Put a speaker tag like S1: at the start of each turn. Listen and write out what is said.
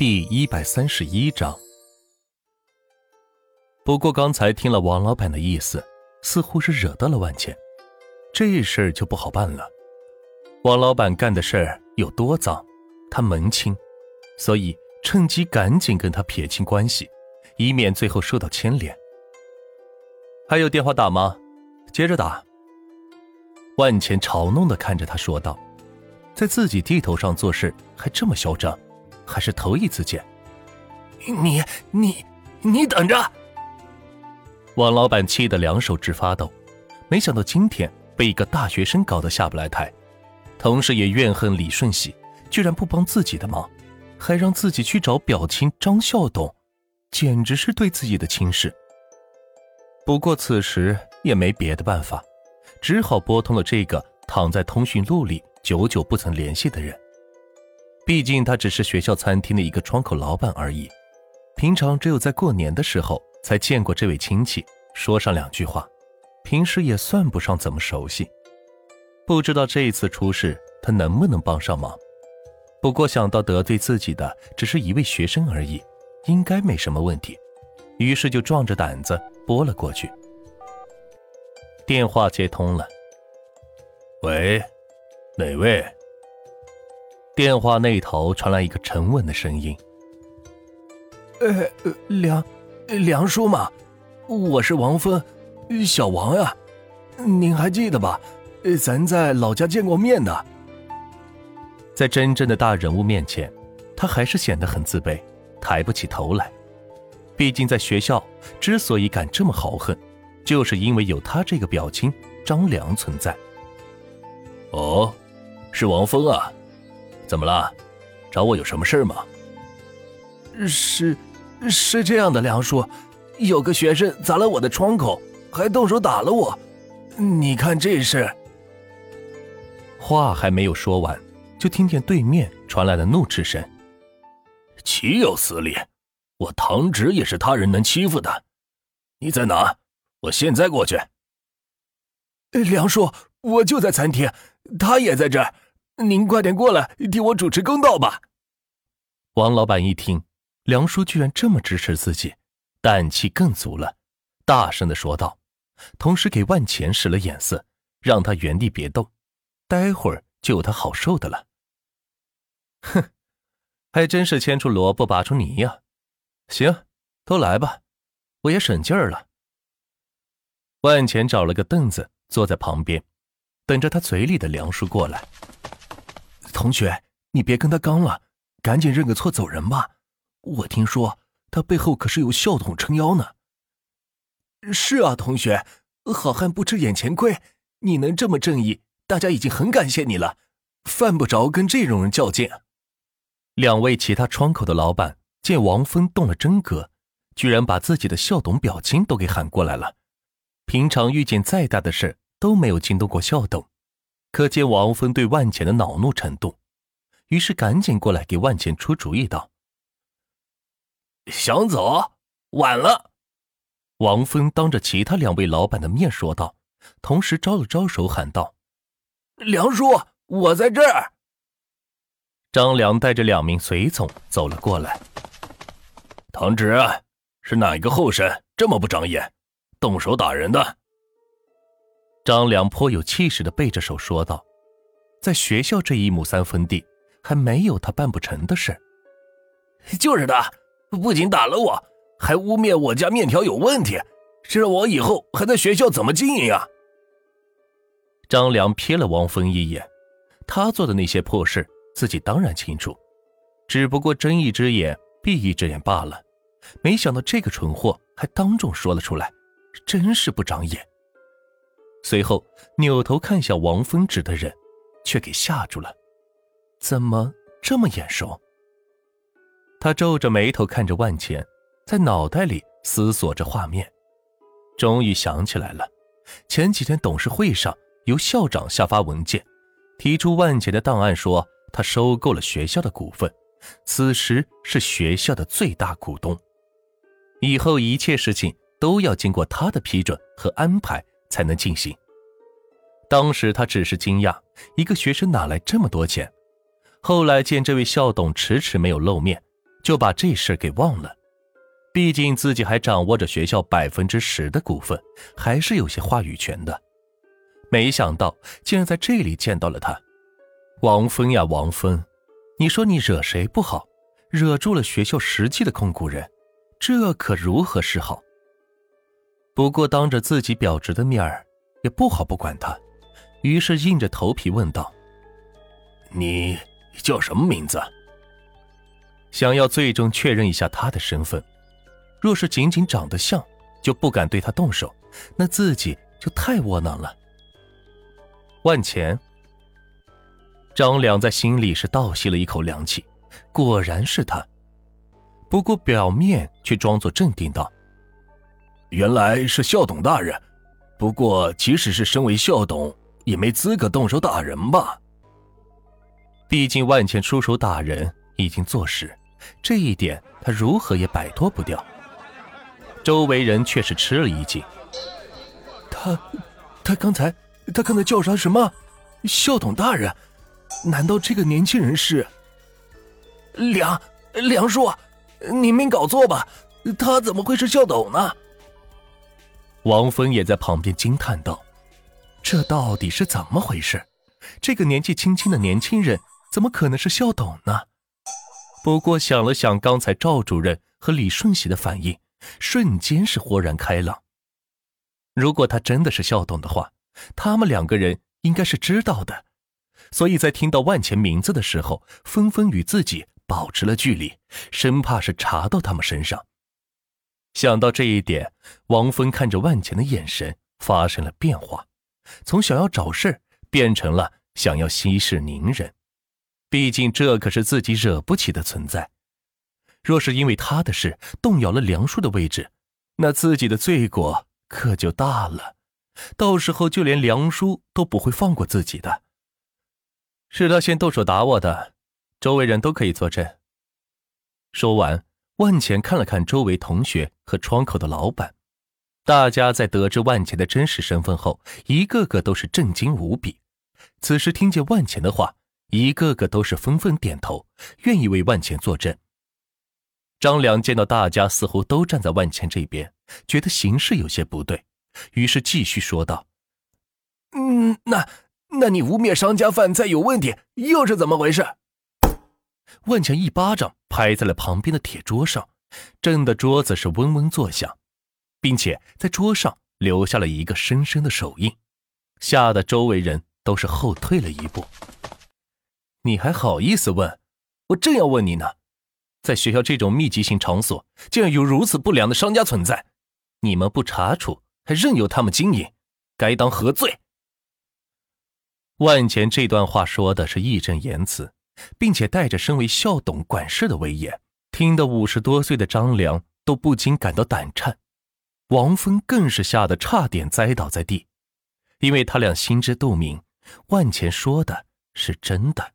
S1: 第一百三十一章。不过刚才听了王老板的意思，似乎是惹到了万钱，这事儿就不好办了。王老板干的事儿有多脏，他门清，所以趁机赶紧跟他撇清关系，以免最后受到牵连。还有电话打吗？接着打。万钱嘲弄的看着他说道：“在自己地头上做事还这么嚣张，还是头一次见。”
S2: 你你你等着！
S1: 王老板气得两手直发抖，没想到今天被一个大学生搞得下不来台，同时也怨恨李顺喜居然不帮自己的忙，还让自己去找表亲张孝董，简直是对自己的轻视。不过此时也没别的办法。只好拨通了这个躺在通讯录里久久不曾联系的人。毕竟他只是学校餐厅的一个窗口老板而已，平常只有在过年的时候才见过这位亲戚，说上两句话，平时也算不上怎么熟悉。不知道这一次出事，他能不能帮上忙？不过想到得罪自己的只是一位学生而已，应该没什么问题，于是就壮着胆子拨了过去。电话接通了。
S3: 喂，哪位？
S1: 电话那头传来一个沉稳的声音：“
S2: 呃，梁梁叔嘛，我是王峰，小王呀，您还记得吧？咱在老家见过面的。”
S1: 在真正的大人物面前，他还是显得很自卑，抬不起头来。毕竟在学校，之所以敢这么豪横。就是因为有他这个表亲张良存在。
S3: 哦，是王峰啊，怎么了？找我有什么事吗？
S2: 是，是这样的，梁叔，有个学生砸了我的窗口，还动手打了我。你看这事。
S1: 话还没有说完，就听见对面传来了怒斥声：“
S3: 岂有此理！我堂侄也是他人能欺负的。你在哪？”我现在过去。
S2: 梁叔，我就在餐厅，他也在这儿，您快点过来替我主持公道吧。
S1: 王老板一听，梁叔居然这么支持自己，胆气更足了，大声的说道，同时给万钱使了眼色，让他原地别动，待会儿就有他好受的了。哼，还真是牵出萝卜拔出泥呀。行，都来吧，我也省劲儿了。万钱找了个凳子坐在旁边，等着他嘴里的梁叔过来。
S2: 同学，你别跟他刚了，赶紧认个错走人吧。我听说他背后可是有校董撑腰呢。是啊，同学，好汉不吃眼前亏，你能这么正义，大家已经很感谢你了，犯不着跟这种人较劲。
S1: 两位其他窗口的老板见王峰动了真格，居然把自己的校董表亲都给喊过来了。平常遇见再大的事都没有惊动过校董，可见王峰对万钱的恼怒程度，于是赶紧过来给万钱出主意道：“
S3: 想走，晚了。”
S1: 王峰当着其他两位老板的面说道，同时招了招手喊道：“
S2: 梁叔，我在这儿。”
S1: 张良带着两名随从走了过来。
S3: 唐植，是哪一个后生这么不长眼？动手打人的，
S1: 张良颇有气势的背着手说道：“在学校这一亩三分地，还没有他办不成的事。
S2: 就是他，不仅打了我，还污蔑我家面条有问题，这让我以后还在学校怎么经营啊？”
S1: 张良瞥了王峰一眼，他做的那些破事，自己当然清楚，只不过睁一只眼闭一只眼罢了。没想到这个蠢货还当众说了出来。真是不长眼。随后扭头看向王峰指的人，却给吓住了。怎么这么眼熟？他皱着眉头看着万钱，在脑袋里思索着画面，终于想起来了。前几天董事会上，由校长下发文件，提出万茜的档案说他收购了学校的股份，此时是学校的最大股东，以后一切事情。都要经过他的批准和安排才能进行。当时他只是惊讶，一个学生哪来这么多钱？后来见这位校董迟迟没有露面，就把这事给忘了。毕竟自己还掌握着学校百分之十的股份，还是有些话语权的。没想到竟然在这里见到了他，王峰呀，王峰，你说你惹谁不好，惹住了学校实际的控股人，这可如何是好？不过当着自己表侄的面儿，也不好不管他，于是硬着头皮问道：“
S3: 你叫什么名字？”
S1: 想要最终确认一下他的身份。若是仅仅长得像，就不敢对他动手，那自己就太窝囊了。万钱，张良在心里是倒吸了一口凉气，果然是他。不过表面却装作镇定道：“
S3: 原来是校董大人，不过即使是身为校董，也没资格动手打人吧？
S1: 毕竟万钱出手打人已经坐实，这一点他如何也摆脱不掉。”周围人却是吃了一惊。
S2: 他，他刚才，他刚才叫啥什么？校董大人？难道这个年轻人是？
S4: 梁梁叔，你没搞错吧？他怎么会是校董呢？
S1: 王峰也在旁边惊叹道：“这到底是怎么回事？这个年纪轻轻的年轻人，怎么可能是校董呢？”不过想了想刚才赵主任和李顺喜的反应。瞬间是豁然开朗。如果他真的是校董的话，他们两个人应该是知道的，所以在听到万钱名字的时候，纷纷与自己保持了距离，生怕是查到他们身上。想到这一点，王峰看着万钱的眼神发生了变化，从想要找事变成了想要息事宁人。毕竟这可是自己惹不起的存在。若是因为他的事动摇了梁叔的位置，那自己的罪过可就大了。到时候就连梁叔都不会放过自己的。是他先动手打我的，周围人都可以作证。说完，万钱看了看周围同学和窗口的老板，大家在得知万钱的真实身份后，一个个都是震惊无比。此时听见万钱的话，一个个都是纷纷点头，愿意为万钱作证。张良见到大家似乎都站在万钱这边，觉得形势有些不对，于是继续说道：“
S4: 嗯，那那你污蔑商家饭菜有问题，又是怎么回事？”
S1: 万钱一巴掌拍在了旁边的铁桌上，震得桌子是嗡嗡作响，并且在桌上留下了一个深深的手印，吓得周围人都是后退了一步。你还好意思问？我正要问你呢。在学校这种密集型场所，竟然有如此不良的商家存在，你们不查处，还任由他们经营，该当何罪？万钱这段话说的是义正言辞，并且带着身为校董管事的威严，听得五十多岁的张良都不禁感到胆颤，王峰更是吓得差点栽倒在地，因为他俩心知肚明，万钱说的是真的。